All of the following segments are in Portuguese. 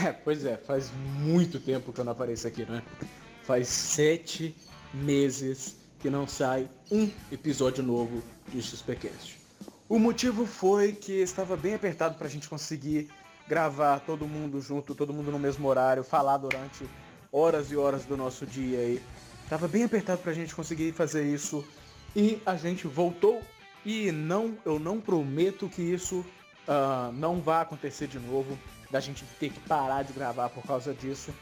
Pois é, faz muito tempo que eu não apareço aqui, né? Faz sete meses que não sai um episódio novo de XPcast. O motivo foi que estava bem apertado para a gente conseguir gravar todo mundo junto, todo mundo no mesmo horário, falar durante horas e horas do nosso dia aí. Tava bem apertado para a gente conseguir fazer isso e a gente voltou e não, eu não prometo que isso uh, não vai acontecer de novo, da gente ter que parar de gravar por causa disso.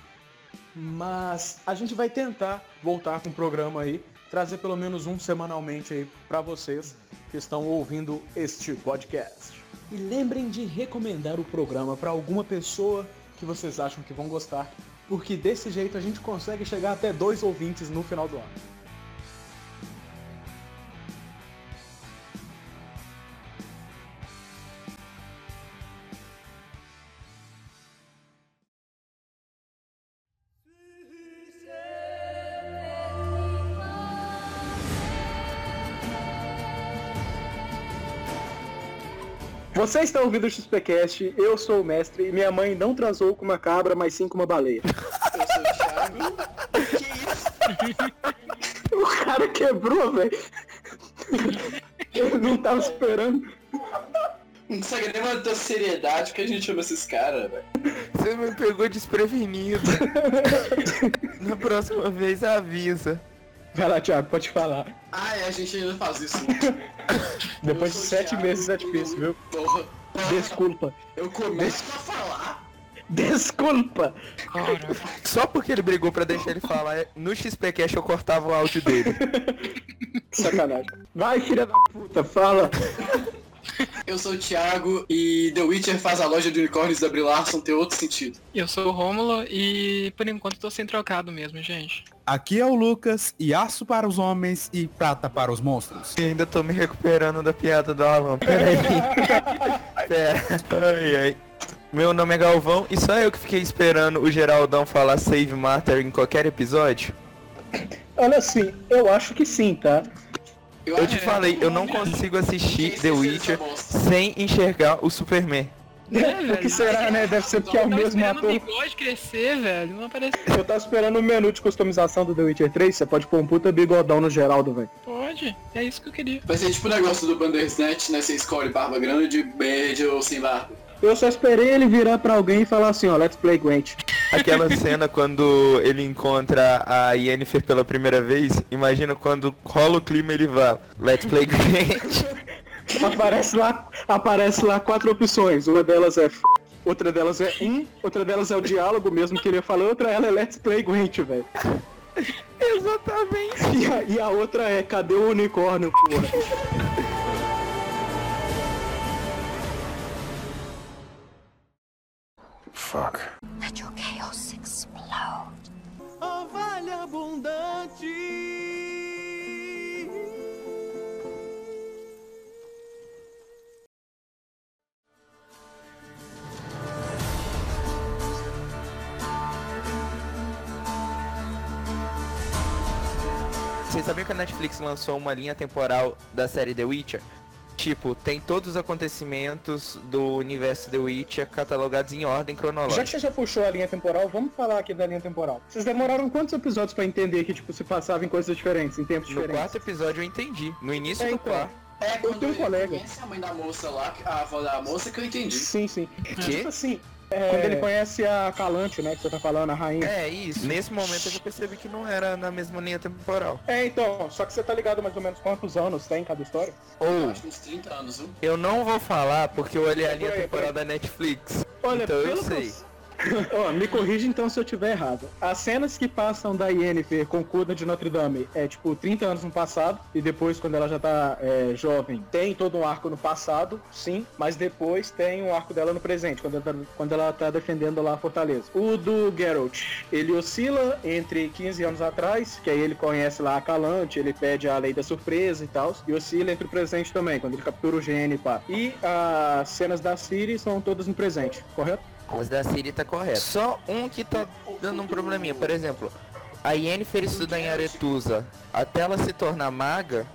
Mas a gente vai tentar voltar com o programa aí, trazer pelo menos um semanalmente aí para vocês que estão ouvindo este podcast. E lembrem de recomendar o programa para alguma pessoa que vocês acham que vão gostar, porque desse jeito a gente consegue chegar até dois ouvintes no final do ano. Você está ouvindo o XPcast, eu sou o mestre e minha mãe não transou com uma cabra, mas sim com uma baleia. Eu sou o Thiago. que isso? O cara quebrou, velho. Eu não tava esperando. Não consegue nem manter a seriedade que a gente chama esses caras, velho. Você me pegou desprevenido. Na próxima vez avisa. Vai lá, Thiago, pode falar. Ah, é, a gente ainda faz isso. Depois de sete Thiago, meses é difícil, viu? Porra. Desculpa. Eu começo Des... a falar. Desculpa! Só porque ele brigou pra deixar ele falar, no XPCast eu cortava o áudio dele. Sacanagem. Vai, filha da puta, fala! Eu sou o Thiago e The Witcher faz a loja de unicórnios da Brie Larson ter outro sentido. Eu sou o Rômulo e por enquanto tô sem trocado mesmo, gente. Aqui é o Lucas e aço para os homens e prata para os monstros. E ainda tô me recuperando da piada do Alan. Peraí. Pera. Ai, ai. Meu nome é Galvão e só eu que fiquei esperando o Geraldão falar Save Matter em qualquer episódio? Olha assim, eu acho que sim, tá? Eu, te falei, eu não consigo assistir The Witcher sem enxergar o Superman. É, o que será, né? Deve ser porque é o mesmo ator. Eu bigode crescer, velho. Não aparece. Eu tava esperando o menu de customização do The Witcher 3. Você pode pôr um puta bigodão no Geraldo, velho. Pode. É isso que eu queria. Vai ser tipo o negócio do Bandersnatch, né? Você escolhe barba grande, média ou sem barba. Eu só esperei ele virar pra alguém e falar assim, ó, let's play Gwent. Aquela cena quando ele encontra a Yennefer pela primeira vez, imagina quando rola o clima ele vai, let's play Gwent. aparece lá, aparece lá quatro opções, uma delas é f... outra delas é um, outra delas é o diálogo mesmo que ele falou, outra ela é let's play Gwent, velho. Exatamente. E a, e a outra é cadê o unicórnio, porra? Fuck. Your. Vale abundante. Vocês sabiam que a Netflix lançou uma linha temporal da série The Witcher? Tipo, tem todos os acontecimentos do universo The Witcher catalogados em ordem cronológica. Já que você já puxou a linha temporal, vamos falar aqui da linha temporal. Vocês demoraram quantos episódios para entender que tipo se passava em coisas diferentes, em tempos no diferentes? No quarto episódio eu entendi. No início é, do então. quarto. É, eu tenho um colega. a mãe da moça lá, a avó da moça que eu entendi. Sim, sim. Que? Tipo assim, é... Quando ele conhece a Calante, né, que você tá falando, a rainha. É, isso. Nesse momento eu já percebi que não era na mesma linha temporal. É, então, só que você tá ligado mais ou menos quantos anos tem cada história? Ou, Acho uns 30 anos, viu? eu não vou falar porque eu olhei a linha temporal da Netflix. Olha, então eu pelo que sei. Ó, me corrija então se eu tiver errado. As cenas que passam da Yennefer com Cuda de Notre Dame é tipo 30 anos no passado e depois quando ela já tá é, jovem tem todo um arco no passado, sim, mas depois tem um arco dela no presente, quando ela, tá, quando ela tá defendendo lá a fortaleza. O do Geralt, ele oscila entre 15 anos atrás, que aí ele conhece lá a Calante, ele pede a lei da surpresa e tal, e oscila entre o presente também, quando ele captura o gene e pá. E as cenas da Ciri são todas no presente, correto? As da Siri tá correto. Só um que tá dando um probleminha. Por exemplo, a Yennefer estuda em Aretusa. Até ela se tornar maga,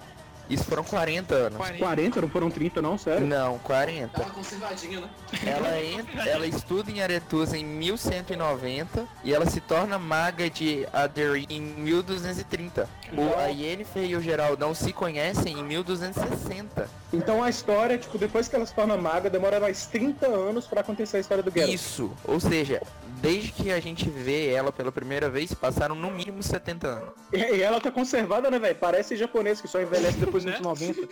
Isso foram 40 anos. 40. 40, não foram 30 não, sério? Não, 40. Dá uma conservadinha, né? Ela entra, ela estuda em Aretusa em 1190 e ela se torna maga de Aderin em 1230. O, a Yennefer e o Geraldão se conhecem em 1260. Então a história, tipo, depois que ela se torna maga, demora mais 30 anos pra acontecer a história do Geralt. Isso, ou seja, desde que a gente vê ela pela primeira vez, passaram no mínimo 70 anos. E, ela tá conservada, né, velho? Parece japonês que só envelhece depois dos Né? 90.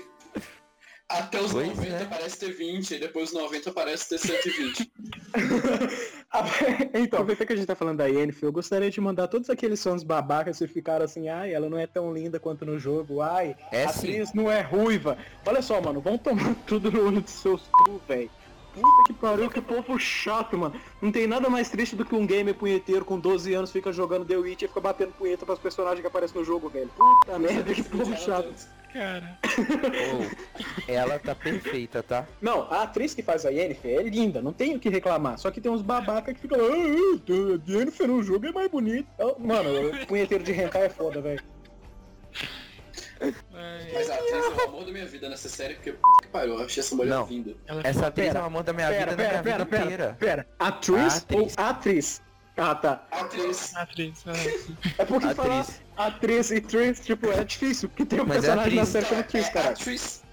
Até os Pois 90 é. parece ter 20, e depois dos 90 parece ter 120. Ah, então, aproveitando que a gente tá falando da Yennefer, eu gostaria de mandar todos aqueles fãs babacas que ficaram assim, ai, ela não é tão linda quanto no jogo, ai, É a atriz não é ruiva. Olha só, mano, vão tomar tudo no olho dos seus cu, velho. Puta que pariu, que povo chato, mano. Não tem nada mais triste do que um gamer punheteiro com 12 anos fica jogando The Witch e fica batendo punheta pros personagens que aparecem no jogo, velho. Puta merda, que povo chato. Cara. Ou, ela tá perfeita, tá? Não, a atriz que faz a Yennefer é linda, não tenho o que reclamar. Só que tem uns babaca que ficam lá, a Yennefer no jogo é mais bonita. Eu- Mano, punheteiro de hentai é foda, velho. Ai, Mas a atriz é o amor da minha vida nessa série, porque p que pariu, eu achei essa mulher Não. linda. Essa atriz Pera, é o amor da minha Pera, vida, da pera, minha pera, vida pera, inteira. pera. Atriz, Atriz. ou atriz? Ah, tá. Atriz. atriz. É porque Atriz. falar atriz e tris, tipo, é difícil, porque tem um Mas é personagem na atriz. série chama Tris, é cara. atriz.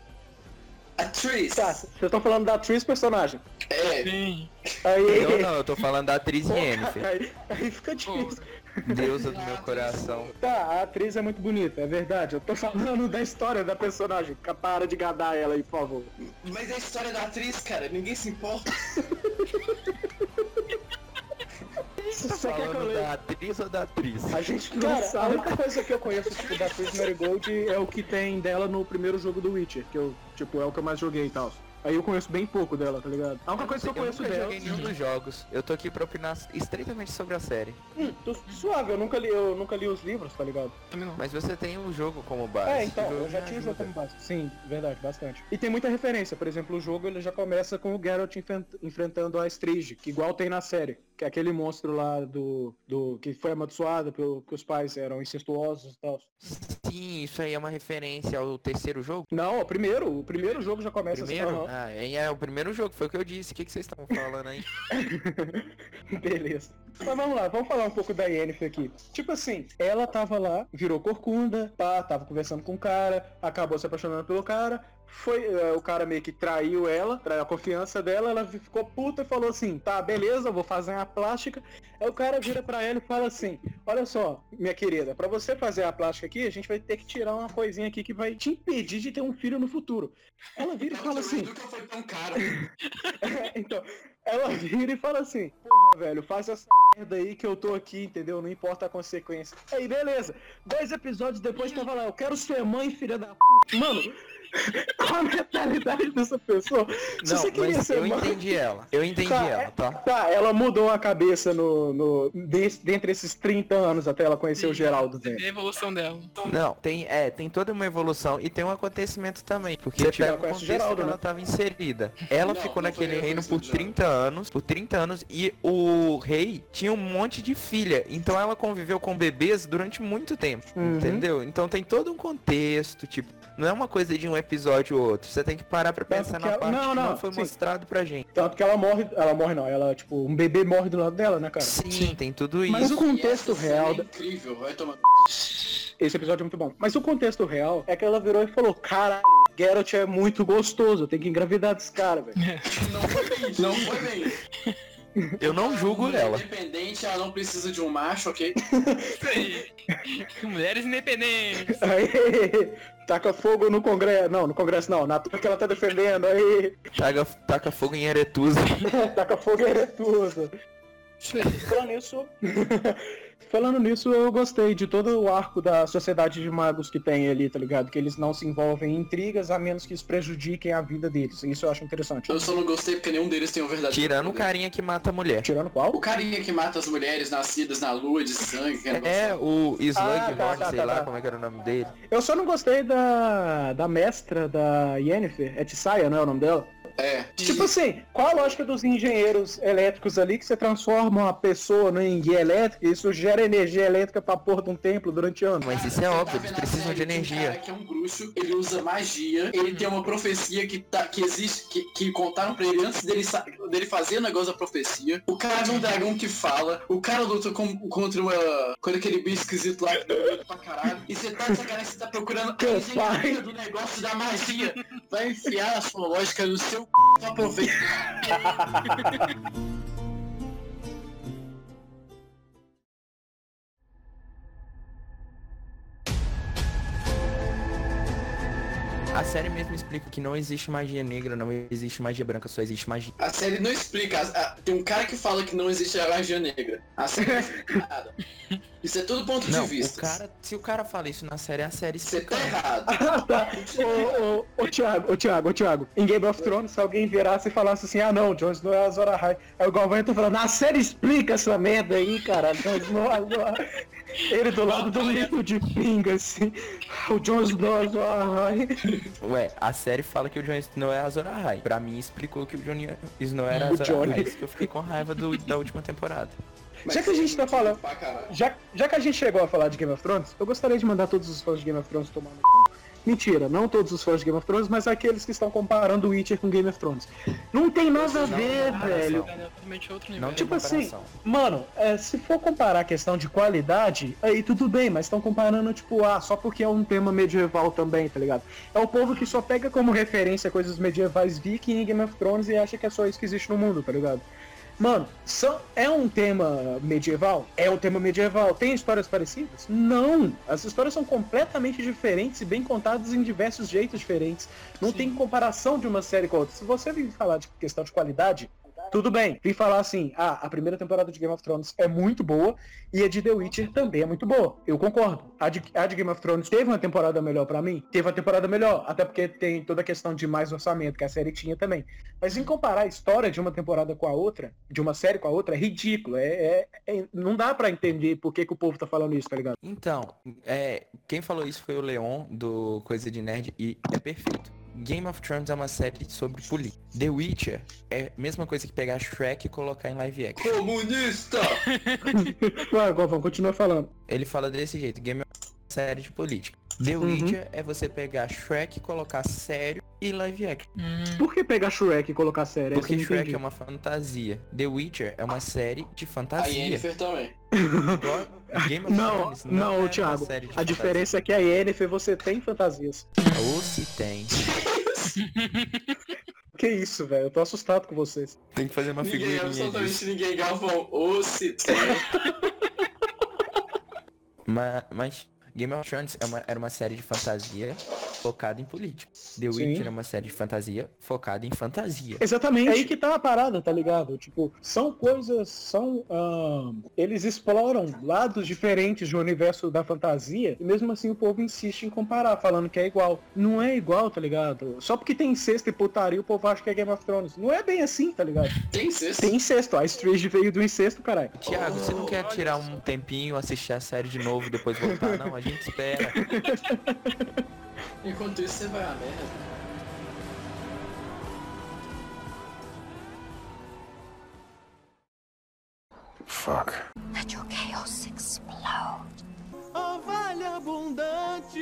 Atriz. Tá, vocês estão falando da atriz personagem. É. Sim. Aí, Eu não, eu tô falando da atriz Yennefer. aí, aí fica difícil. Deusa do meu coração. Tá, a atriz é muito bonita, é verdade. Eu tô falando da história da personagem. Para de gadar ela aí, por favor. Mas é a história da atriz, cara, ninguém se importa. Você quer que eu Falando leia? da atriz ou da atriz? A gente não Cara, a única coisa que eu conheço tipo, da atriz Marigold é o que tem dela no primeiro jogo do Witcher, que eu, tipo, é o que eu mais joguei e tal. Aí eu conheço bem pouco dela, tá ligado? A única coisa que eu conheço nunca dela. joguei nenhum dos jogos. Eu tô aqui pra opinar estreitamente sobre a série. Hum, tô suave, eu nunca li, eu nunca li os livros, tá ligado? Também não. Mas você tem o jogo como base. É, então, eu já tinha o jogo como base. Sim, verdade, bastante. E tem muita referência, por exemplo, o jogo ele já começa com o Geralt enfren- enfrentando a Strige, que igual tem na série, aquele monstro lá do, do que foi amaldiçoado pelo que os pais eram incestuosos e tal. Sim, isso aí é uma referência ao terceiro jogo? Não, o primeiro, o primeiro jogo já começa Primeiro? assim. Ah, é, é o primeiro jogo, foi o que eu disse. O que, que vocês estavam falando aí? Beleza. Mas vamos lá, vamos falar um pouco da Yennefer aqui. Tipo assim, ela tava lá, virou corcunda, pá, tava conversando com o cara, acabou se apaixonando pelo cara, foi, eh, o cara meio que traiu ela, traiu a confiança dela, ela ficou puta e falou assim, tá, beleza, eu vou fazer uma plástica. Aí o cara vira pra ela e fala assim, olha só, minha querida, pra você fazer a plástica aqui, a gente vai ter que tirar uma coisinha aqui que vai te impedir de ter um filho no futuro. Ela vira e fala assim, Nunca foi tão caro. então, ela vira e fala assim, porra, velho, faz essa merda aí que eu tô aqui, entendeu? Não importa a consequência. Aí, beleza. Dois episódios depois tava lá, eu quero ser mãe, filha da puta. Mano, qual a mentalidade dessa pessoa? Se Não, você queria mas ser eu mãe... entendi ela. Eu entendi Tá, ela, tá? Tá, ela mudou a cabeça no, no, des- dentre esses 30 anos até ela conhecer o Geraldo, vê a evolução dela. Não, tem, é, tem toda uma evolução e tem um acontecimento também, porque Você pega o contexto Geraldo, que ela né? estava inserida. Ela Não, ficou não naquele reino por o Geraldo. 30 anos, por 30 anos e o rei tinha um monte de filha, então ela conviveu com bebês durante muito tempo, Uhum. entendeu? Então tem todo um contexto, tipo, não é uma coisa de um episódio ou outro, você tem que parar pra pensar na ela- parte não, que não, não foi sim. mostrado pra gente. Tanto que ela morre, ela morre não, ela, tipo, um bebê morre do lado dela, né, cara? Sim, tem tudo Mas isso. o contexto real É incrível, vai tomar. Esse episódio é muito bom. Mas o contexto real é que ela virou e falou, caralho, Geralt é muito gostoso, eu tenho que engravidar desse cara, velho. Não foi bem, não foi bem. Eu não julgo Ela ela. Independente, ela não precisa de um macho, ok? Mulheres independentes. Aí, taca fogo no Congresso. Não, no Congresso não, na turma que ela tá defendendo. Aí, Taca, taca fogo em Eretusa. taca fogo em aí. Falando nisso. Falando nisso, eu gostei de todo o arco da sociedade de magos que tem ali, tá ligado? Que eles não se envolvem em intrigas a menos que isso prejudiquem a vida deles. Isso eu acho interessante. Eu só não gostei porque nenhum deles tem um verdadeiro. Tirando o carinha que mata a mulher. Tirando qual? O carinha que mata as mulheres nascidas na lua de sangue. Que É, o Slughorn, Ah, tá, tá, sei tá, lá tá. como é que era o nome dele. Eu só não gostei da, da mestra da Yennefer. É Tissaia, não é o nome dela? É. Tipo assim, qual a lógica dos engenheiros elétricos ali que você transforma uma pessoa no guia elétrica e isso gera energia elétrica pra porra de um templo durante anos? Mas isso é Você óbvio, tá eles precisam de série um energia. cara que é um bruxo, ele usa magia, ele tem uma profecia que, tá, que existe, que, que contaram pra ele antes dele, dele fazer o negócio da profecia. O cara é um dragão que fala, o cara luta com- contra uma. contra aquele bicho esquisito lá que medo pra caralho. E você tá de sacanagem, você tá procurando a engenharia do negócio da magia. Vai enfiar a sua lógica no seu. Aproveita. A série mesmo explica que não existe magia negra, não existe magia branca, só existe magia. A série não explica. a- a- tem um cara que fala que não existe a magia negra. A série não explica nada. Isso é tudo ponto Não, de o vista. cara, se o cara fala isso na série, a série Você explica. tá errado. Ah, tá. Ô, ô, ô, Thiago, ô, Thiago, ô, Thiago. Em Game of Thrones, se alguém virasse e falasse assim, ah, não, Jon Snow é Azor Ahai. Aí o Galvão entrou falando, a série explica essa merda aí, cara. Jon Snow é Azor Ahai. Ele do lado do litro de pinga, assim. O Jon Snow é Azor Ahai. Ué, a série fala que o Jon Snow é Azor Ahai. Pra mim explicou que o Jon Snow era O Azor Johnny. Ahai. Isso que eu fiquei com raiva do- da última temporada. Já que a gente tá falando-. Já, já que a gente chegou a falar de Game of Thrones, eu gostaria de mandar todos os fãs de Game of Thrones tomar no cu. Mentira, não todos os fãs de Game of Thrones, mas aqueles que estão comparando Witcher com Game of Thrones. Não tem nada a ver, velho. É outro nível. Não tem Tipo assim. Mano, é, se for comparar a questão de qualidade, aí tudo bem, mas estão comparando, tipo, ah, só porque é um tema medieval também, tá ligado? É o povo que só pega como referência coisas medievais viking em Game of Thrones e acha que é só isso que existe no mundo, tá ligado? Mano, são, é um tema medieval? É um tema medieval. Tem histórias parecidas? Não! As histórias são completamente diferentes e bem contadas em diversos jeitos diferentes. Não tem comparação de uma série com a outra. Se você vir falar de questão de qualidade, tudo bem. Vim falar assim, ah, a primeira temporada de Game of Thrones é muito boa e a de The Witcher também é muito boa. Eu concordo. A de, a de Game of Thrones teve uma temporada melhor pra mim? Teve uma temporada melhor, até porque tem toda a questão de mais orçamento que a série tinha também. Mas em comparar a história de uma temporada com a outra, de uma série com a outra, é ridículo. É, é- é- não dá pra entender por que, que o povo tá falando isso, tá ligado? Então, é, quem falou isso foi o Leon, do Coisa de Nerd, e é perfeito. Game of Thrones é uma série sobre política. The Witcher é a mesma coisa que pegar Shrek e colocar em live action. Comunista! Vai, Galvão, continua falando. Ele fala desse jeito, Game of Thrones é uma série de política. The Uhum. Witcher é você pegar Shrek, colocar sério e live action. Hum, Por que pegar Shrek e colocar eu Porque não Shrek entendi. é uma fantasia. The Witcher é uma série de A fantasia. Yennefer também. Game of Não, Thrones não, é uma Thiago. série de A fantasia. diferença é que a Yennefer você tem fantasias. Ou se tem. Que isso, velho? Eu tô assustado com vocês. Tem que fazer uma Ninguém, figurinha absolutamente disso. ninguém, Galvão. Ou se tem. Ma- Mas Game of Thrones é uma- era uma série de fantasia focada em política. The Sim. Witcher é uma série de fantasia focada em fantasia. Exatamente. É aí que tá a parada, tá ligado? Tipo, são coisas, são. ahn, eles exploram lados diferentes do universo da fantasia e mesmo assim o povo insiste em comparar, falando que é igual. Não é igual, tá ligado? Só porque tem incesto e putaria o povo acha que é Game of Thrones. Não é bem assim, tá ligado? Tem sexto. Tem incesto. A Strange veio do incesto, caralho. Tiago, você não quer tirar um tempinho, assistir a série de novo e depois voltar? Não, a gente espera. Enquanto isso, você vai a merda. Let your chaos explode. Ó vale abundante.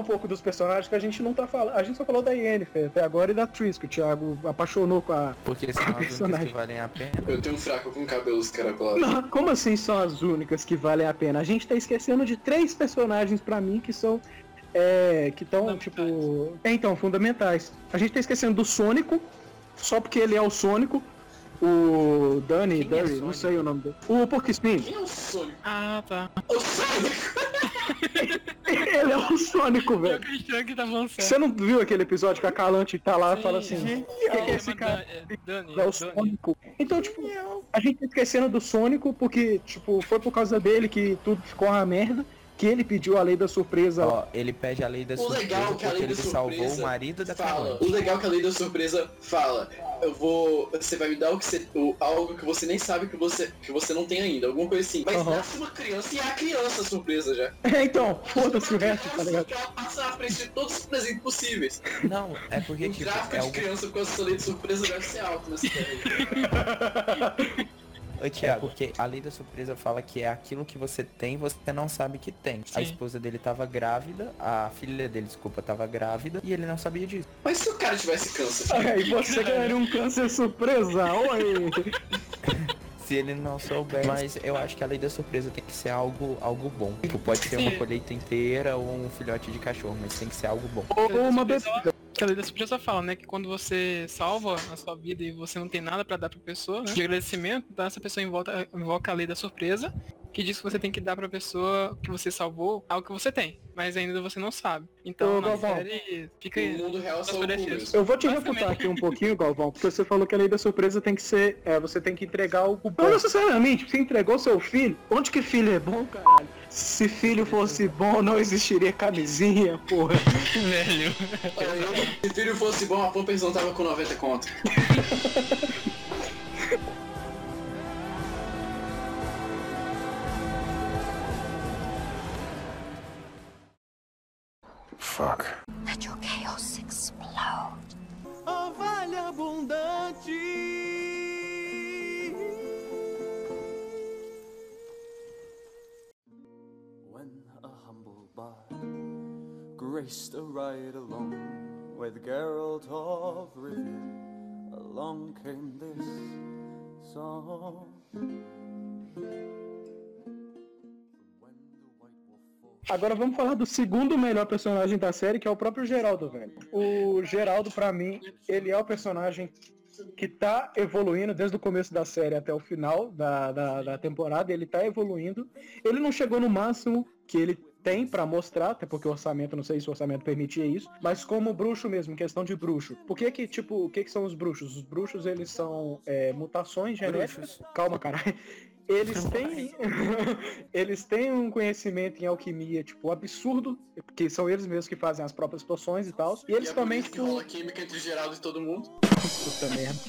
Um pouco dos personagens que a gente não tá falando. A gente só falou da Yennefer até agora e da Triss, que o Thiago apaixonou com a. Porque são as únicas Personagem. que valem a pena. Eu tenho um fraco com cabelos caracolados. Não, como assim são as únicas que valem a pena? A gente tá esquecendo de três personagens pra mim que são. É, que estão, tipo. É, então, fundamentais. A gente tá esquecendo do Sônico, só porque ele é o Sônico. O Danny, Quem é Derry, não Sônico? sei o nome dele. O Porquespin. Quem é o Sonic? Ah, tá. O Sonic! ele é o Sônico, velho. tá. Você não viu aquele episódio que a Calante tá lá e fala assim, o que, que é esse cara? É É o. Sônico. Então, tipo, a gente tá esquecendo do Sônico porque, tipo, foi por causa dele que tudo ficou uma merda. Que ele pediu a lei da surpresa. Ó, ele pede a lei da O surpresa legal é que a porque lei ele da salvou surpresa o marido da fala. O legal é que a lei da surpresa fala. Eu vou. Você vai me dar o que você, o- algo que você nem sabe que você, que você não tem ainda. Alguma coisa assim. Mas Aham. nasce uma criança e é a criança surpresa já. É, então, foda-se o resto, tá ligado? que ela passa na frente de todos os presentes possíveis. Não, é porque O tipo, gráfico é de algo... criança com essa lei de surpresa deve ser alto nessa série. Ô, Thiago, porque a lei da surpresa fala que é aquilo que você tem, você não sabe que tem. A Sim. esposa dele tava grávida, a filha dele, desculpa, tava grávida e ele não sabia disso. Mas se o cara tivesse câncer? E você ganharia um câncer surpresa, oi! Se ele não souber. Mas eu acho que a lei da surpresa tem que ser algo, algo bom. Tipo, pode ser uma colheita inteira ou um filhote de cachorro, mas tem que ser algo bom. Ou uma bebida. Que a lei da surpresa fala, né? Que quando você salva a sua vida e você não tem nada pra dar pra pessoa, né? De agradecimento, então essa pessoa invoca, invoca a lei da surpresa, que diz que você tem que dar pra pessoa que você salvou algo que você tem, mas ainda você não sabe. Então Ô, na Galvão. série fica O mundo real o. Eu vou te refutar aqui um pouquinho, Galvão, porque você falou que a lei da surpresa tem que ser. É, você tem que entregar algo bom. Não necessariamente, você entregou seu filho. Onde que filho é bom, caralho? Se filho fosse bom, não existiria camisinha, porra. velho. Se filho fosse bom, a Pampers não tava com 90 conto. Let your chaos explode. Ó vale abundante. When a humble bard graced a ride along with Geralt of Rivia, along came this song. Agora vamos falar do segundo melhor personagem da série, que é o próprio Geraldo, velho. O Geraldo, pra mim, ele é o personagem que tá evoluindo desde o começo da série até o final da, da, da temporada. Ele tá evoluindo. Ele não chegou no máximo que ele tem pra mostrar, até porque o orçamento, não sei se o orçamento permitia isso, mas como bruxo mesmo, questão de bruxo. Por que que, tipo, o que que são os bruxos? Os bruxos, eles são é, mutações genéticas. Calma, caralho. Eles têm, eles têm um conhecimento em alquimia, tipo, absurdo, porque são eles mesmos que fazem as próprias poções e tal. E E eles é por também, isso que rola química entre Geraldo e todo mundo. Puta merda.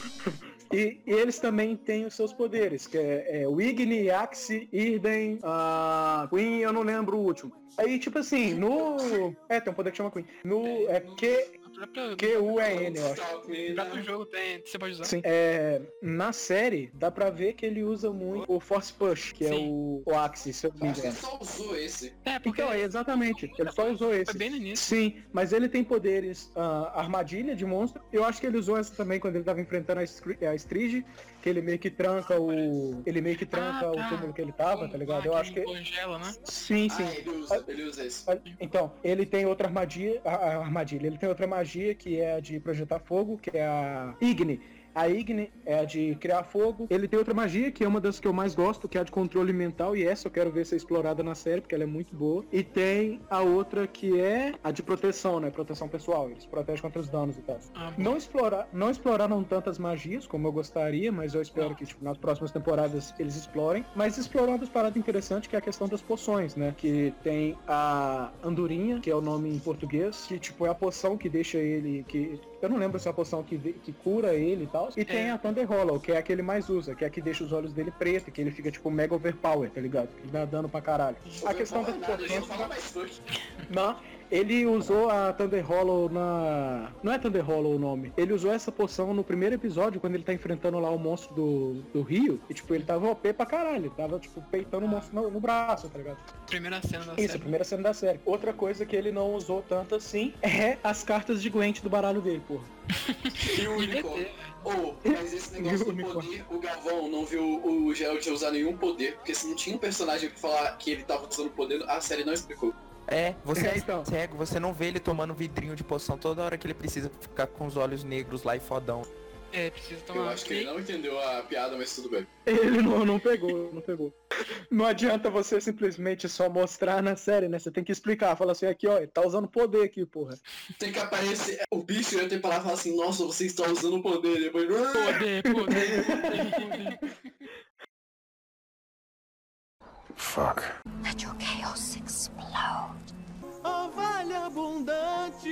E, e eles também têm os seus poderes, que é, é o Igni, Axie, Irden, a Queen, eu não lembro o último. Aí, tipo assim, no... É, tem um poder que chama Queen. No... É Q... Própria, Q-U-E-N, eu acho. Stop me o próprio now. jogo tem, você pode usar. Sim. É, na série, dá pra ver que ele usa muito o Force Push, que é Sim. o, o Axie, se eu não me que ele engano. só usou esse. É, porque Então, é exatamente. Ele só usou esse. foi bem no início. Sim, mas ele tem poderes ah, armadilha de monstro. Eu acho que ele usou essa também quando ele tava enfrentando a, Stri- a Strige, que ele meio que tranca o. Ele meio que tranca Ah, tá. o túmulo que ele tava, tá ligado? Eu Ah, acho que. Congela, né? Sim, sim. Ah, ele usa, ele usa esse. Então, ele tem outra armadilha, a, a armadilha, ele tem outra magia que é a de projetar fogo, que é a Igni. A Igni é a de criar fogo. Ele tem outra magia, que é uma das que eu mais gosto, que é a de controle mental, e essa eu quero ver ser explorada na série, porque ela é muito boa. E tem a outra que é a de proteção, né? Proteção pessoal. Eles protegem contra os danos e tal. Ah, Não, explorar, não exploraram tantas magias como eu gostaria, mas eu espero que tipo, nas próximas temporadas eles explorem. Mas exploram uma das paradas interessantes que é a questão das poções, né? Que tem a andorinha, que é o nome em português, que tipo é a poção que deixa ele. que Eu não lembro se é a poção que, de- que cura ele e tal. E tem a Thunder Hollow, que é a que ele mais usa, que é a que deixa os olhos dele preto, que ele fica tipo mega overpower, tá ligado? Que dá dano pra caralho. A questão das ia poções. Não, ele usou a Thunder Hollow na. Não é Thunder Hollow o nome. Ele usou essa poção no primeiro episódio, quando ele tá enfrentando lá o monstro do, do rio. E tipo, ele tava OP pra caralho. Ele tava, tipo, peitando o monstro no, no braço, tá ligado? Primeira cena da Isso, série. primeira cena da série. Outra coisa que ele não usou tanto assim é as cartas de Gwent do baralho dele, porra. E o unicórnio. Oh, mas esse negócio do poder, o Galvão não viu o Geralt usar nenhum poder, porque se não tinha um personagem pra falar que ele tava usando poder, a série não explicou. É, você É, é então. cego, você não vê ele tomando vidrinho de poção toda hora que ele precisa ficar com os olhos negros lá e fodão. É, precisa Eu tomar. acho que ele não entendeu a piada, mas tudo bem. Ele não, não pegou, não pegou. Não adianta você simplesmente só mostrar na série, né? Você tem que explicar. Fala assim, aqui, ó, ele tá usando poder aqui, porra. Tem que aparecer. O bicho ia ter que parar e falar assim, nossa, você está usando poder. Depois. Poder, poder, poder. Your abundante.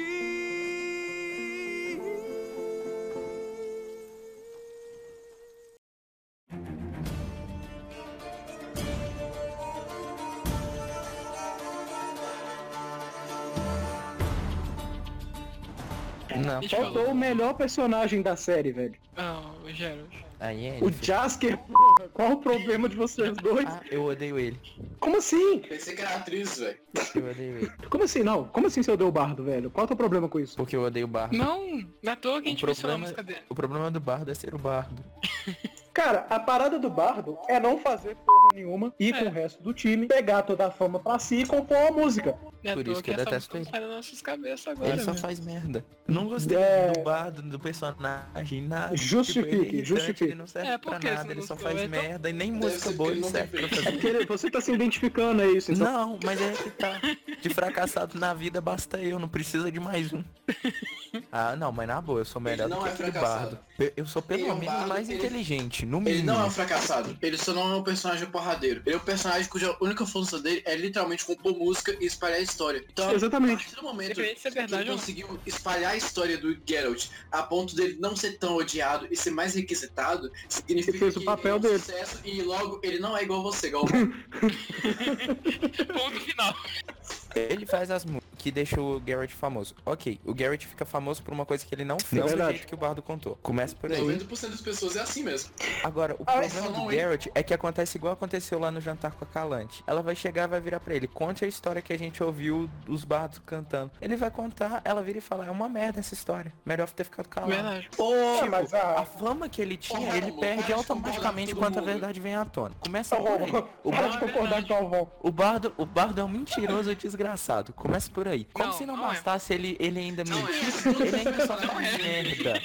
Não. Deixa Faltou o melhor personagem da série, velho. Ah, o Geralt. Aí é O. Jasker, porra. Qual o problema de vocês dois? Ah, eu odeio ele. Como assim? Pensei que era atriz, velho. Eu odeio ele. Como assim, não? Como assim você odeia o bardo, velho? Qual é o teu problema com isso? Porque eu odeio o bardo. Não, não é toa que a O gente mencionou a problema, música dele. o problema do bardo é ser o bardo. Cara, a parada do bardo é não fazer porra nenhuma, ir É. com o resto do time, pegar toda a fama pra si e compor a música. É Por isso que eu detesto ele. agora, ele só né? faz merda. Não gostei É. do bardo, do personagem, nada. Justifique, Tipo, ele é justifique. Ele não serve É, pra nada, não ele só faz Então- merda e nem música boa ele serve pra fazer. Você tá se identificando, é isso. Então, Não, mas é que tá. De fracassado na vida basta eu, não precisa de mais um. Ah, não, mas na boa, eu sou melhor Ele do não que é aquele bardo. Eu, sou pelo Ele é um menos bardo, mais ele- inteligente, no Ele mínimo. não é um fracassado. Ele só não é um personagem porradeiro. Ele é um personagem cuja única função dele é literalmente compor música e espalhar a história. Então, Exatamente. a partir do momento se é que verdade ele não. conseguiu espalhar a história do Geralt a ponto dele não ser tão odiado e ser mais requisitado, significa Ele fez o que papel ele é um dele. sucesso e logo ele não é igual você, Galvão. Ponto final. Ele faz as músicas que deixa o Garrett famoso. Ok, o Garrett fica famoso por uma coisa que ele não fez do verdade. jeito que o Bardo contou. Começa por aí. 90% das pessoas é assim mesmo. Agora, o Ah, problema só não, do? Garrett é que acontece igual aconteceu lá no jantar com a Calante. Ela vai chegar e vai virar pra ele, conte a história que a gente ouviu dos bardos cantando. Ele vai contar, ela vira e fala, é uma merda essa história. Melhor ter ficado calado. Verdade. Pô, mas A a... fama que ele tinha, Porra, ele perde automaticamente quando a verdade vem à tona. Começa Tá por aí. O bardo, de concordar com o Galvão. o bardo, o bardo é um mentiroso desgraçado. Começa por aí. Como Não, se não, não é. bastasse ele, ele ainda mentir. Ele ainda só Não faz é. merda.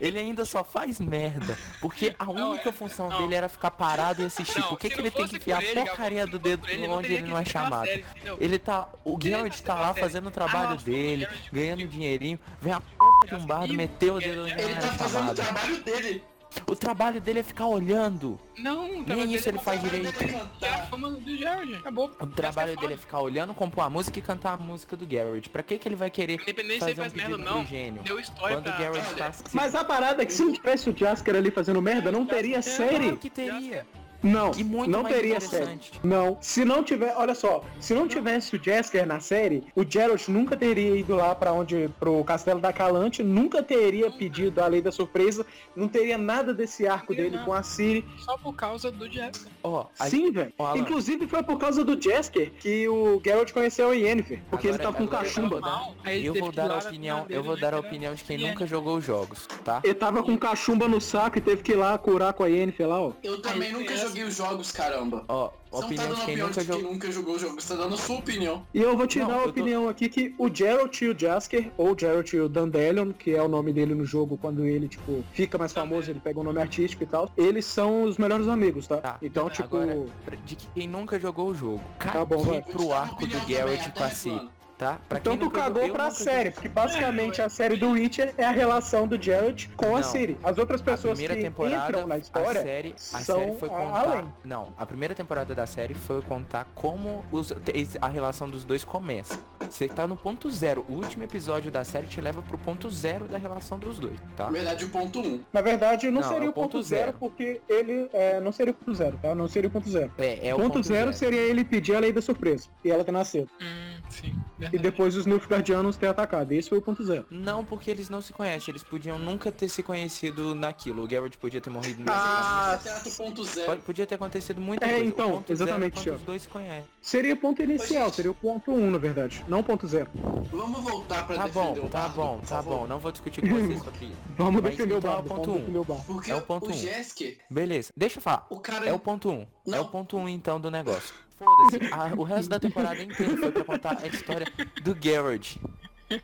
Ele ainda só faz merda. Porque a única é. função dele era ficar parado e assistir. Por que, que ele tem que enfiar a ele, porcaria do dedo ele, onde ele não é chamado? série? Ele tá. O que tá assistir lá fazendo o trabalho Ah, dele, ganhando dinheirinho. Vem a porra de um bardo, viu? meteu o dedo onde Ele não tá era fazendo o chamado. trabalho dele. O trabalho dele é ficar olhando. Não, o trabalho Nem dele isso ele é faz O trabalho direito. dele é a cantar. fama do Geralt. Acabou. O trabalho dele é ficar olhando, compor a música e cantar a música do Garrett. Pra que que ele vai querer Independente se fazer ele um faz merda não, gênio? deu história Quando o pra... Garrett tá... se- Mas a parada é que se não tivesse o Jasker ali fazendo merda, não teria série. Claro que teria. Não, E muito não mais teria série. Não. Se não tiver, olha só, se não tivesse o Jasker na série, o Geralt nunca teria ido lá pra onde pro Castelo da Calante, nunca teria pedido a Lei da Surpresa, não teria nada desse arco dele nada. com a Ciri. Só por causa do Jessica. Ó, a- Sim, velho. Alan. Inclusive foi por causa do Jasker que o Geralt conheceu a Yennefer, porque ele Agora- tava com agora- cachumba. Normal. Aí ele eu teve vou dar ir a lá na opinião, eu vou né, dar a opinião de quem Yennefer. nunca jogou os jogos, tá? Ele tava com cachumba no saco e teve que ir lá curar com a Yennefer lá, ó. Eu também Aí, nunca essa- joguei os jogos, caramba. Ó, Você não tá opinião dando de a quem opinião nunca de quem jogou. nunca jogou o jogo, você tá dando a sua opinião. E eu vou te Não, dar a eu tô- opinião aqui que o Geralt e o Jasker, ou Geralt e o Dandelion, que é o nome dele no jogo quando ele, tipo, fica mais famoso, ele pega um nome artístico e tal, eles são os melhores amigos, tá? Tá. Então, tipo, Agora, de quem nunca jogou o jogo. Tá bom, vai. Pro arco do a Ciri, tá? Pra quem então tu cagou eu pra nunca série, porque basicamente a série do Witcher é a relação do Geralt com a Não. Ciri. As outras A pessoas que entram na história a série, a são série foi a- contar. além. Não, a primeira temporada da série foi contar como os- a relação dos dois começa. Você tá no ponto zero. O último episódio da série te leva pro ponto zero da relação dos dois, tá? Na verdade, o ponto 1. Na verdade, não, Não, seria é o ponto, ponto zero, zero. porque ele é, não seria o ponto zero, tá? Não seria o ponto zero. É, é o ponto, zero, seria ele pedir a lei da surpresa e ela ter nascido. Hum, sim. E depois os Nilfgaardianos ter atacado. Esse foi o ponto zero. Não, porque eles não se conhecem. Eles podiam nunca ter se conhecido naquilo. O Garrett podia ter morrido nesse Ah, o ponto 0. Pode- Podia ter acontecido muita É, coisa. O então, ponto zero é exatamente, quando Thiago. os dois se conhecem. Seria ponto inicial, seria o ponto 1, na verdade, não o ponto zero. Vamos voltar pra Tá defender bom, o tá Bardo, bom, tá bom. Não vou discutir com vocês sobre isso. Vamos Mas defender o então é o bardo, ponto vamos um. defender o bardo. Porque É o ponto o um. Jesker, Beleza, deixa eu falar. o cara... É o ponto 1. Um. É o ponto 1 um, então do negócio. Foda-se. O resto da temporada inteira foi pra contar a história do Garrett.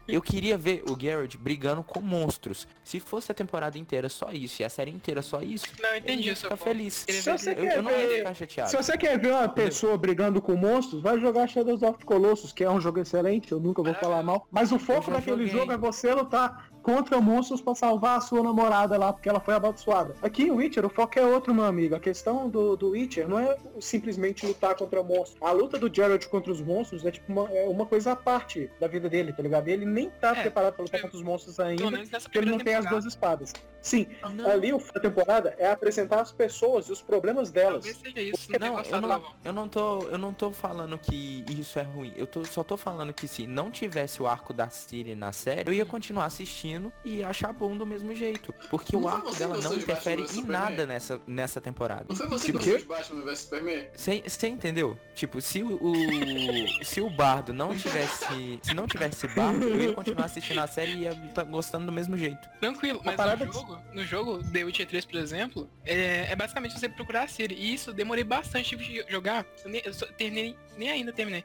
Eu queria ver o Garrett brigando com monstros. Se fosse a temporada inteira só isso e a série inteira só isso, Não, entendi eu ia ficar feliz. Se você Eu, quer eu não ia ver- ficar chateado. Se você quer ver uma pessoa brigando com monstros, vai jogar Shadows of Colossus, que é um jogo excelente, eu nunca vou falar mal. Mas o foco daquele joguei. jogo é você lutar contra monstros pra salvar a sua namorada lá, porque ela foi amaldiçoada. Aqui em Witcher, o foco é outro, meu amigo. A questão do, do Witcher não é simplesmente lutar contra monstros. A luta do Geralt contra os monstros é tipo uma, é uma coisa à parte da vida dele, tá ligado? Ele nem tá É, preparado pra lutar contra os monstros ainda, porque ele não tem as duas espadas. Sim, Não. ali o da temporada é apresentar as pessoas e os problemas delas. Isso. Não, Não, eu não, Galvão. eu não tô, eu não tô falando que isso é ruim. Eu tô, só tô falando que se não tivesse o arco da Siri na série, eu ia continuar assistindo e achar bom do mesmo jeito, porque Não o arco dela não interfere em nada nessa nessa temporada. Não foi você Tipo que de Batman vs Superman? Você entendeu? Tipo, se o, o- se o Bardo não tivesse, se não tivesse Bardo, eu ia continuar assistindo a série e ia estar gostando do mesmo jeito. Tranquilo, mas parada no jogo, no jogo The Witcher 3, por exemplo, é, é basicamente você procurar a Siri. E isso demorei bastante de jogar. Eu, nem, eu só terminei, nem ainda terminei.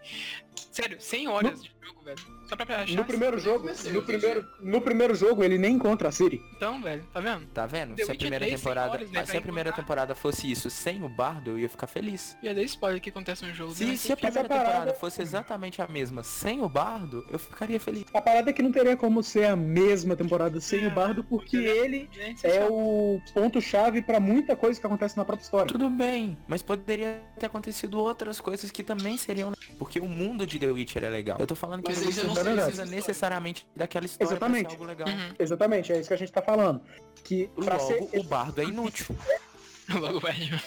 Sério, 100 horas de jogo, velho. Só pra achar. No primeiro jogo, comecei no primeiro, no primeiro jogo ele nem encontra a Siri. Então, velho, tá vendo? Tá vendo? The Se a primeira 3, 100 temporada, horas, né, se a primeira encontrar. temporada fosse isso sem o Bardo, eu ia ficar feliz. Já dei spoiler que acontece no jogo. Se, né? se a primeira parada- temporada fosse exatamente a mesma sem o Bardo, eu ficaria feliz. A parada é que não teria como ser a mesma temporada sem É, o Bardo, porque ele Gente, é só- o ponto-chave pra muita coisa que acontece na própria história. Tudo bem, mas poderia ter acontecido outras coisas que também seriam porque o mundo de The Witcher é legal. Eu tô falando que Mas The Witcher não precisa essa necessariamente daquela história Exatamente. pra ser algo legal. Uhum. Exatamente, é isso que a gente tá falando. Que Logo, ser o Bardo é inútil. Logo velho.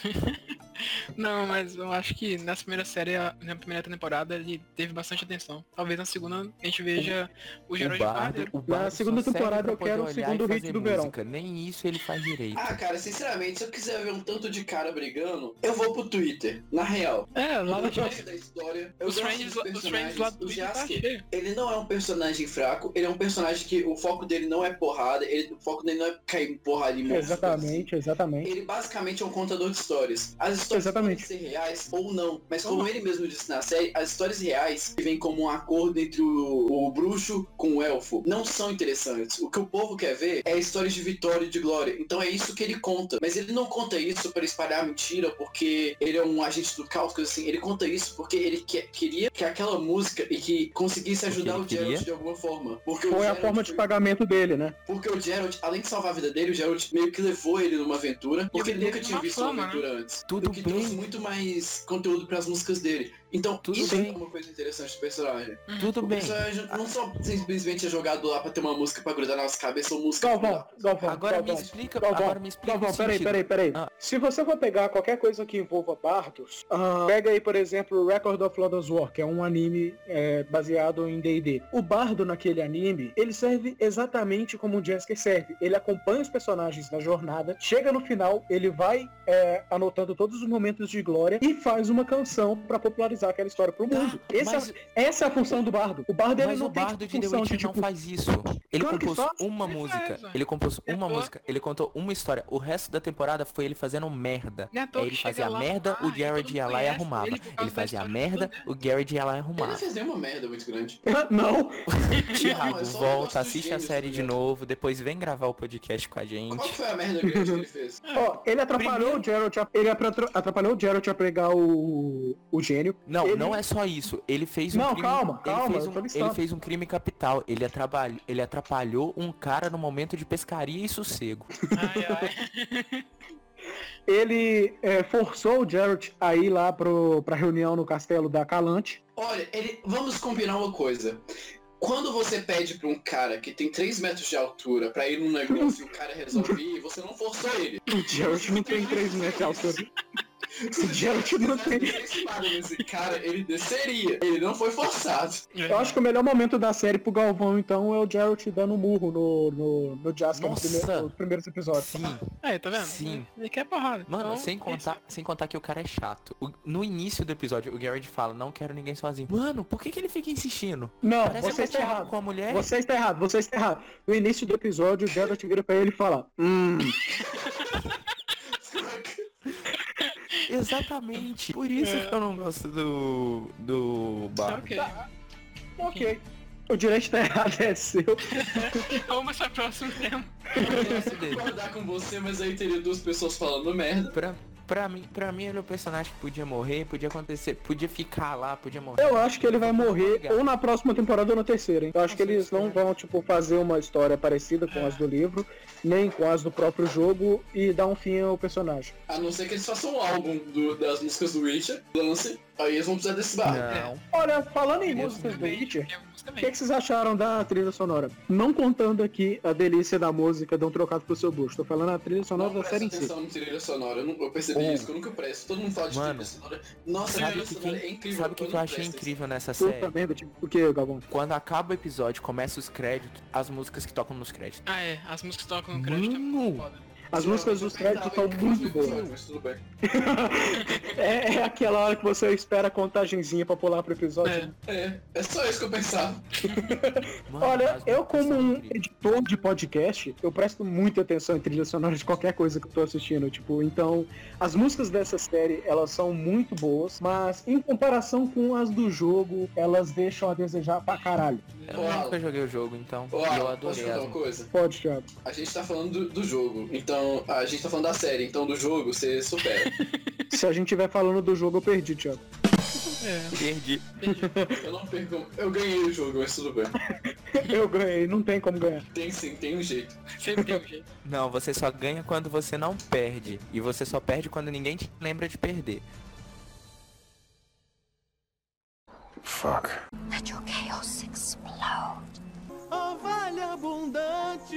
Não, mas eu acho que nessa primeira série, na primeira temporada, ele teve bastante atenção. Talvez na segunda a gente veja o, O Gerard Bardo, o Bardo segunda só serve temporada eu quero o segundo hit do verão. música. Nem isso ele faz direito. Ah, cara, sinceramente, se eu quiser ver um tanto de cara brigando, eu vou pro Twitter. Na real. É, lá no gosto da história. Eu os friends, lá- os friends personagens. lá do O Twitter tá ele não é um personagem fraco, ele é um personagem que o foco dele não é porrada, ele, o foco dele não é cair em porrada em monstros. Exatamente, exatamente. Ele basicamente é um contador de histórias. As histórias Exatamente. podem ser reais ou não, mas como ele mesmo disse na série, as histórias reais que vêm como um acordo entre o, o bruxo com o elfo não são interessantes. O que o povo quer ver é histórias de vitória e de glória. Então é isso que ele conta. Mas ele não conta isso para espalhar mentira porque ele é um agente do caos, coisa assim. Ele conta isso porque ele que- queria que aquela música e que conseguisse ajudar o Geralt queria? de alguma forma. Porque o Foi a forma de foi- pagamento dele, né? porque o Geralt, além de salvar a vida dele, o Geralt meio que levou ele numa aventura, porque ele ele nunca tinha visto fama, uma né? aventura antes. Tudo bem. trouxe muito mais conteúdo pras músicas dele. Então, Tudo isso bem. é uma coisa interessante do personagem. Tudo O bem. personagem não só simplesmente é jogado lá pra ter uma música pra grudar na nossa cabeça ou música Galvão, Galvão, Agora me Galvão. explica, Galvão, agora me explica Galvão, peraí, peraí, peraí. Ah. Se você for pegar qualquer coisa que envolva bardos, ah, pega aí, por exemplo, Record of Lodoss War, que é um anime é, baseado em D&D. O bardo naquele anime, ele serve exatamente como o Jasker serve. Ele acompanha os personagens na jornada, chega no final, ele vai é, anotando todos os momentos de glória e faz uma canção pra popularizar aquela história pro mundo. Esse é- Mas, essa é a função do bardo. O bardo ele mas não o tem Bardo de tipo, The função de não tipo, faz isso. Ele Claro compôs uma Ele música. Ele compôs É uma música. Ele contou uma história. O resto da temporada foi ele fazendo merda. Não é ele fazia lá, merda, ah, o e Jared todo ia lá e arrumava. ele Ele fazia merda, o Jared ia lá e Ele não arrumava. fez nenhuma merda muito grande. Não, Thiago, é volta, assiste a série tá de novo, depois vem gravar o podcast com a gente. Qual foi a merda grande que ele fez? Ó, ele atrapalhou o Geralt, a- ele atra- atrapalhou o Geralt a pegar o, o gênio. Não, Ele- não é só isso. Ele fez um Não, crime. calma, ele calma, fez eu tô um, ele fez um crime capital. Ele atrapalhou, ele atrapalhou um cara no momento de pescaria e sossego. Ai, ai. Ele é, forçou o Geralt a ir lá pro, pra reunião no castelo da Calante. Olha, ele, vamos combinar uma coisa. Quando você pede pra um cara que tem 3 metros de altura pra ir num negócio e o cara resolve ir, você não forçou ele. O Geralt não tem 3 metros de altura. O Geralt não tem. Esse cara, ele desceria. Ele não foi forçado. Eu acho que o melhor momento da série pro Galvão, então, é o Geralt dando um murro no, no, no primeiro- nos primeiros episódios. Sim. Aí, tá vendo? Sim. Ele quer porrada. Mano, Então, sem contar, sem contar que o cara é chato. O- no início do episódio, o Garrett fala, não quero ninguém sozinho. Mano, por que, que ele fica insistindo? Não, Parece você está errado. com a mulher. Você está errado, você está errado. No início do episódio, o Geralt vira pra ele e fala: Hum, Exatamente. Por isso que eu não gosto do. do Tá bar. ok. ok. O direito tá errado, é seu. Vamos para o próximo tema. Eu ia concordar com você, mas aí teria duas pessoas falando merda. Pra, pra, mim, pra mim, ele é o personagem que podia morrer, podia acontecer, podia ficar lá, podia morrer. Eu acho que ele vai morrer ou na próxima temporada ou na terceira, hein? Eu acho que eles não vão, tipo, fazer uma história parecida com as do livro, nem com as do próprio jogo e dar um fim ao personagem. A não ser que eles façam um álbum do- das músicas do Witcher, lance, aí eles vão precisar desse bar. Não. Olha, falando em é músicas do Witcher, música o que, vem. que vocês acharam da trilha sonora? Não contando aqui a delícia da música, dão trocado pro seu bucho. Tô falando a trilha sonora Não da série em si. trilha sonora, eu, não, eu percebi Oh. isso, que eu nunca presto. Todo mundo fala de Mano, trilha sonora. Nossa, a Sabe trilha o que, sonora que- é incrível. sabe o que, que eu não achei incrível nessa Puta série? merda, tipo, o que, Galvão? Quando acaba o episódio, começa os créditos, as músicas que tocam nos créditos. Ah, é. As músicas que tocam no crédito é Mano. foda. As músicas dos créditos estão muito boas. Mas tudo bem. É, é aquela hora que você espera a contagenzinha pra pular pro episódio. É. É, é só isso que eu pensava. Mano, Olha, eu como são um editor de podcast, eu presto muita atenção em trilha sonora de qualquer coisa que eu tô assistindo, tipo, então, as músicas dessa série, elas são muito boas, mas em comparação com as do jogo, elas deixam a desejar pra caralho. Eu Uau. nunca joguei o jogo, então. E eu posso adorei as uma coisa? Pode, Thiago. A gente tá falando do, do jogo, então a gente tá falando da série, então do jogo você supera. Se a gente estiver falando do jogo, eu perdi, Thiago. É. Perdi. Eu não perco. Eu ganhei o jogo, mas tudo bem. Eu ganhei, não tem como ganhar. Tem sim, tem um jeito. Sempre tem um jeito. Não, você só ganha quando você não perde. E você só perde quando ninguém te lembra de perder. Let your chaos explode. Ó vale abundante.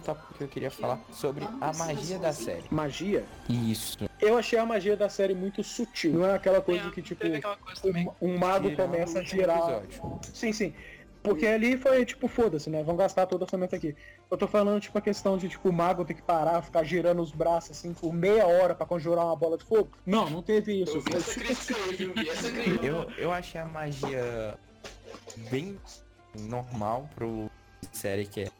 Outro tópico que eu queria falar sobre a magia da série. Magia? Isso. Eu achei a magia da série muito sutil. Não é aquela coisa É, que, tipo, coisa um, um mago Tirando começa a girar. episódio. Sim, sim. Porque ali foi tipo, foda-se, né? Vão gastar todo o orçamento aqui. Eu tô falando, tipo, a questão de, tipo, o mago ter que parar, ficar girando os braços, assim, por meia hora pra conjurar uma bola de fogo. Não, não teve isso. Eu Foi essa crítica. Eu, eu achei a magia bem normal pro série que é.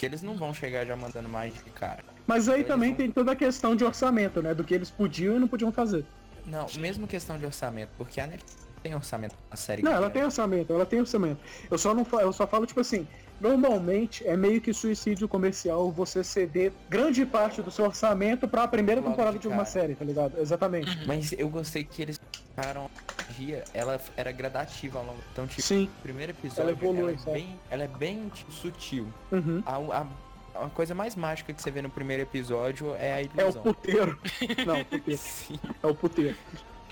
Que eles não vão chegar já mandando magia de cara. Mas aí Eles também vão- tem toda a questão de orçamento, né? Do que eles podiam e não podiam fazer. Não, mesmo questão de orçamento, porque a Netflix tem orçamento na série. Não, ela tem orçamento, ela tem orçamento. Eu só não eu só falo, tipo assim, normalmente é meio que suicídio comercial você ceder grande parte do seu orçamento pra primeira Logo temporada de de uma série, tá ligado? Exatamente. Mas eu gostei que eles ficaram a ela era gradativa ao longo. Então, tipo, Sim. o primeiro episódio Ela evolui, é sabe? bem, ela é bem tipo, sutil. Uhum. A, a, a coisa mais mágica que você vê no primeiro episódio é a É o ilusão. puteiro. Não, puteiro. Sim, É o puteiro.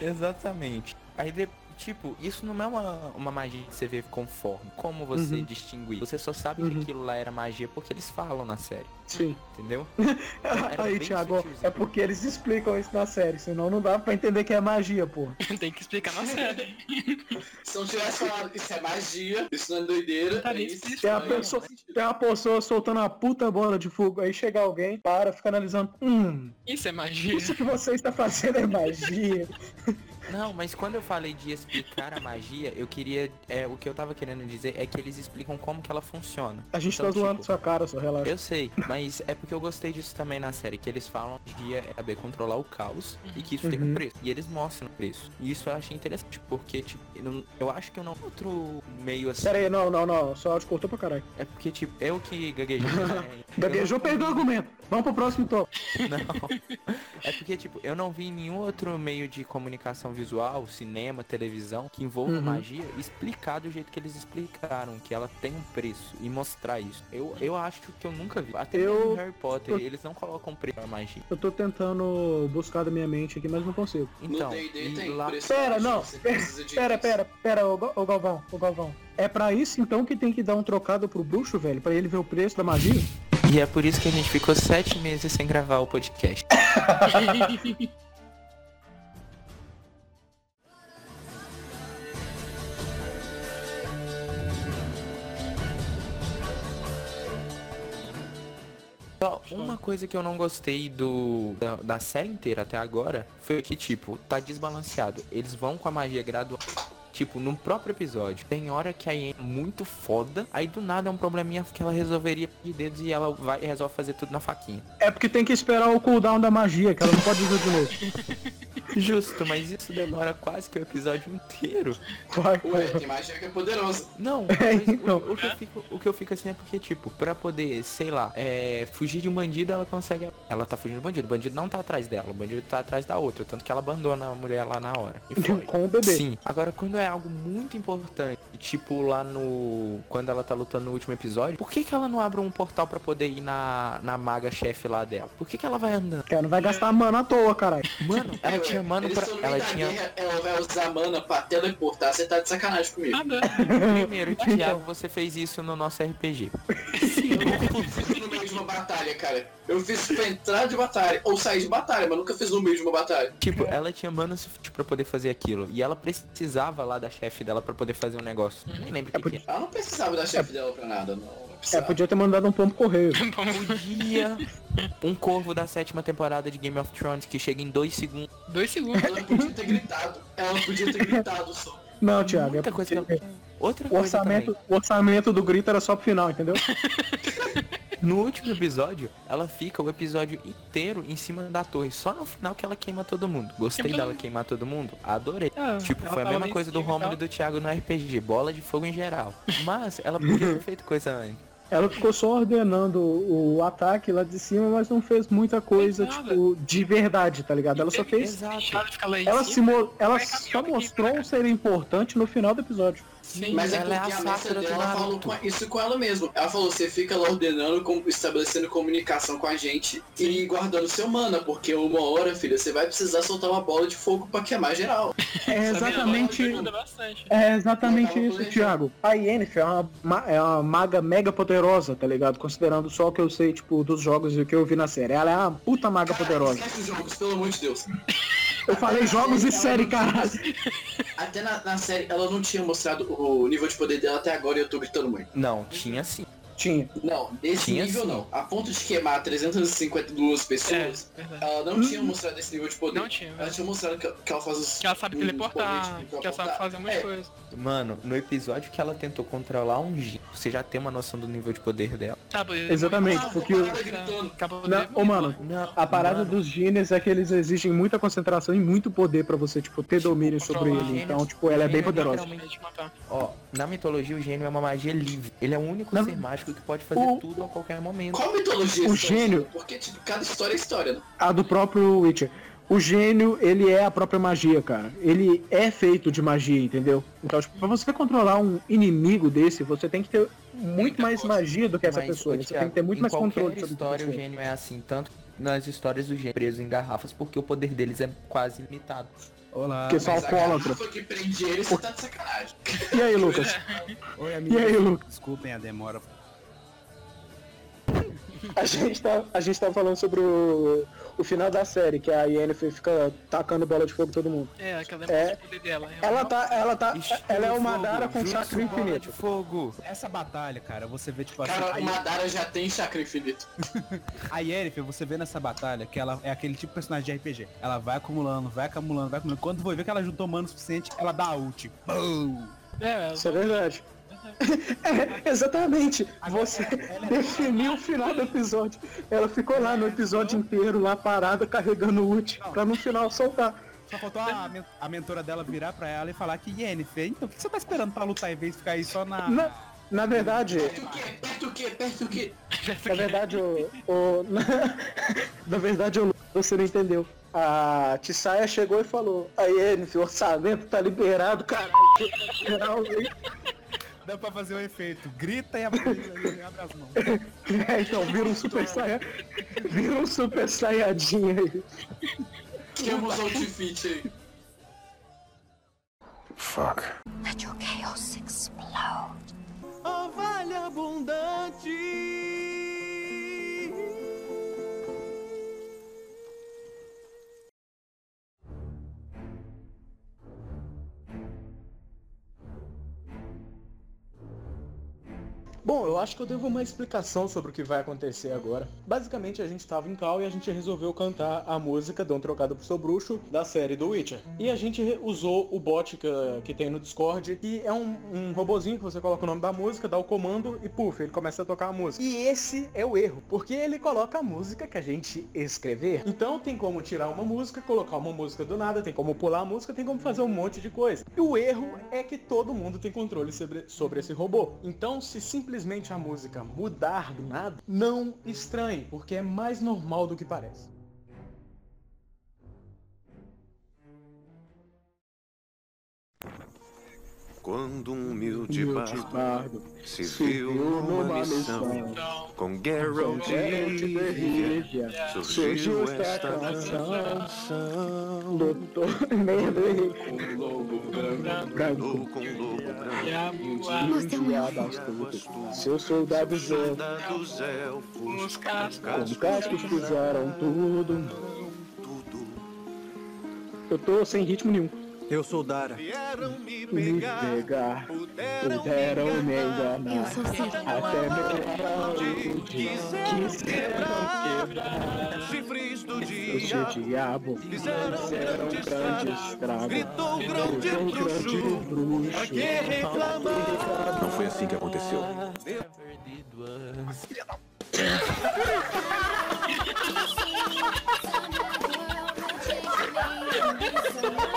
exatamente. Aí, de- tipo, isso não é uma, uma magia que você vê conforme. Como você Uhum. distinguir? Você só sabe Uhum. que aquilo lá era magia porque eles falam na série, Sim. entendeu? Aí, Thiago, sutilzinho. é porque eles explicam isso na série, senão não dá pra entender que é magia, pô. Tem que explicar na série. Se não tivesse falado isso é magia, isso não é doideira, Tá é isso. Tem a pessoa, sentido. tem uma pessoa soltando uma puta bola de fogo, aí chega alguém, para, fica analisando, hum, Isso é magia. isso que você está fazendo é magia. Não, mas quando eu falei de explicar a magia, eu queria. É, o que eu tava querendo dizer é que eles explicam como que ela funciona. A gente Então, tá zoando tipo, sua cara, só relaxa. Eu sei, mas é porque eu gostei disso também na série, que eles falam que magia é saber controlar o caos e que isso tem Uhum. um preço. E eles mostram o preço. E isso eu achei interessante, porque, tipo, eu, acho que eu não outro meio assim. Pera aí, não, não, não, só áudio cortou pra caralho. É porque, tipo, eu que gaguejei. né? Gaguejou, Eu não perdeu o argumento. Vamos pro próximo tópico. Não. É porque, tipo, eu não vi nenhum outro meio de comunicação visual, cinema, televisão, que envolva Uhum. magia, explicar do jeito que eles explicaram, que ela tem um preço, e mostrar isso. Eu, eu acho que eu nunca vi. Até Eu- Harry Potter, eu- eles não colocam preço pra magia. Eu tô tentando buscar da minha mente aqui, mas não consigo. Então, no D&D e tem lá... preço Pera, não, pera, Pera, isso. pera, ô Galvão, ô Galvão. É pra isso então que tem que dar um trocado pro bruxo, velho? Pra ele ver o preço da magia? E é por isso que a gente ficou sete meses sem gravar o podcast. Só uma coisa que eu não gostei do da, da série inteira até agora foi que, tipo, tá desbalanceado. Eles vão com a magia gradual. Tipo, no próprio episódio, tem hora que a Yen é muito foda, aí do nada é um probleminha que ela resolveria de dedos e ela vai e resolve fazer tudo na faquinha. É porque tem que esperar o cooldown da magia, que ela não pode usar de novo. Justo, mas isso demora quase que o episódio inteiro. Vai, Ué, tem magia que é poderosa. Não, É, mas o- então. o, que eu fico, o que eu fico assim é porque, tipo, pra poder, sei lá, é, fugir de um bandido, ela consegue. Ela tá fugindo do bandido. O bandido não tá atrás dela, o bandido tá atrás da outra. Tanto que ela abandona a mulher lá na hora. E foi. Com o bebê. Sim. Agora, quando é algo muito importante, tipo lá no. Quando ela tá lutando no último episódio, por que, que ela não abre um portal pra poder ir na, na maga chefe lá dela? Por que, que ela vai andando? Cara, não vai gastar mana à toa, caralho. Mano, ela É, tinha eles pra. Ela tinha. guerra, ela vai usar mana pra teleportar, você tá de sacanagem comigo. Nada. Primeiro, Thiago, você fez isso no nosso RPG. Eu fiz no meio de uma batalha, cara. Eu fiz pra entrar de batalha, ou sair de batalha, mas nunca fiz no meio de uma batalha. Tipo, ela tinha mana suficiente pra poder fazer aquilo. E ela precisava lá da chefe dela pra poder fazer um negócio. Nem lembro o que, que é. Ela não precisava da chefe dela pra nada, não. É, podia ter mandado um pombo correio. Podia um corvo da sétima temporada de Game of Thrones que chega em dois segundos. Dois segundos. Ela podia ter gritado. Ela podia ter gritado só. Não, Thiago, é Muita coisa que. Outra o orçamento, o orçamento do grito era só pro final, entendeu? No último episódio, ela fica o episódio inteiro em cima da torre. Só no final que ela queima todo mundo. Gostei dela mundo. queimar todo mundo? Adorei. Ah, Tipo, foi a mesma coisa do e Romulo e tal. do Thiago no RPG. Bola de fogo em geral. Mas ela podia ter feito coisa antes. Ela ficou só ordenando o ataque lá de cima, mas não fez muita coisa, tipo, de verdade, tá ligado? Ela só fez. Exato. Ela se mo... ela só mostrou cá. ser importante no final do episódio. Sim, Mas é é porque a a mestra do dela falou Naruto. com- isso com ela mesma. Ela falou, você fica lá ordenando, com- estabelecendo comunicação com a gente e guardando seu mana, porque uma hora, filha, você vai precisar soltar uma bola de fogo pra queimar geral. É Essa exatamente. É exatamente isso. Thiago. A Yennefer é uma, ma- é uma maga mega poderosa, tá ligado? Considerando só o que eu sei, tipo, dos jogos e o que eu vi na série. Ela é uma puta maga poderosa. esquece os jogos, pelo amor de Deus. Eu falei jogos e série, caralho. Até na, na série, ela não tinha mostrado o nível de poder dela até agora e eu tô gritando muito. Não, tinha sim. Tinha. Não, desse Tinha nível sim. não. A ponto de queimar 352 É, pessoas, verdade. ela não tinha mostrado esse nível de poder. Não tinha. Ela tinha mostrado que, que ela faz os... Que ela sabe teleportar, que ela sabe fazer de É, coisa. Mano, no episódio que ela tentou controlar um G, você já tem uma noção do nível de poder dela. Tá, Exatamente, Ah, porque o- ô, mano, Não, a parada mano, dos gênios é que eles exigem muita concentração e muito poder pra você, tipo, ter domínio sobre ele. Então, tipo, ela é bem poderosa. Ó, na mitologia o gênio é uma magia livre. Ele é o único Na- ser mágico que pode fazer O- tudo a qualquer momento. Qual mitologia O gênio-? Porque, tipo, cada história é história, né? A do próprio Witcher. O gênio, ele é a própria magia, cara. Ele é feito de magia, entendeu? Então, tipo, pra você controlar um inimigo desse, você tem que ter muito mais magia do que essa Mas, pessoa. Você Thiago, tem que ter muito em mais controle sobre história o pessoa. gênio é assim, tanto nas histórias do gênio preso em garrafas, porque o poder deles é quase limitado. Olá. Porque só alcoólatra. que prende ele, você tá de sacanagem. E aí, Lucas? Oi, E amigo. aí, Lucas? Desculpem a demora. A gente tá, a gente tá falando sobre o, o final da série, que a Yennefer fica tacando bola de fogo todo mundo. É, aquela É. é poder dela. Ela tá, ela tá, Estilo ela é uma fogo, Dara com chakra infinito. de fogo. Essa batalha, cara, você vê tipo assim. Cara, a- o Madara já tem chakra infinito. A Yennefer, você vê nessa batalha que ela é aquele tipo de personagem de RPG. Ela vai acumulando, vai acumulando, vai acumulando. Quando vai ver que ela juntou mano o suficiente, ela dá a ult. Boom! É, ela Isso é verdade. É, exatamente. Você definiu o final do episódio. Ela ficou lá no episódio inteiro, lá parada, carregando o ult, pra no final soltar. Só faltou a, a mentora dela virar pra ela e falar que Yennefer, então o que você tá esperando pra lutar em vez de ficar aí só na. Na, na verdade, Perto o quê? Perto o quê? Perto o quê? na verdade, o, o- na verdade, o você não entendeu. A Tissaia chegou e falou, aí, Yennefer, o orçamento tá liberado, caralho. Dá pra fazer o efeito. Grita e abre, e abre as mãos. É, então, vira um super saia, vira um super saiyajin aí. Temos outfit aí. Let your chaos explode. Oh, vale abundante. Bom, eu acho que eu devo uma explicação sobre o que vai acontecer agora. Basicamente, a gente estava em cal e a gente resolveu cantar a música Dão Trocado pro Seu Bruxo da série do Witcher. E a gente usou o bot que, que tem no Discord, que é um, um robozinho que você coloca o nome da música, dá o comando e puf, ele começa a tocar a música. E esse é o erro, porque ele coloca a música que a gente escrever. Então tem como tirar uma música, colocar uma música do nada, tem como pular a música, tem como fazer um monte de coisa. E o erro é que todo mundo tem controle sobre, sobre esse robô. Então, se simplesmente a música mudar do nada, não estranhe, porque é mais normal do que parece. Quando um humilde bardo bardo se viu numa missão com Geralt de Rivia, surgiu esta canção. Doutor Merlin com lobo branco, com lobo branco, astuto, seus soldados elfos, soldados elfos, os cascos. fizeram tudo. tudo. Eu tô sem ritmo nenhum. Eu sou Dara. Me pegar, puderam me enganar. Eu sou Cid. Até meu Quiseram quiseram quebrar chifres do diabo. Fizeram grande estrago. Gritou o grande bruxo. Pra que reclamar? Não foi assim que aconteceu.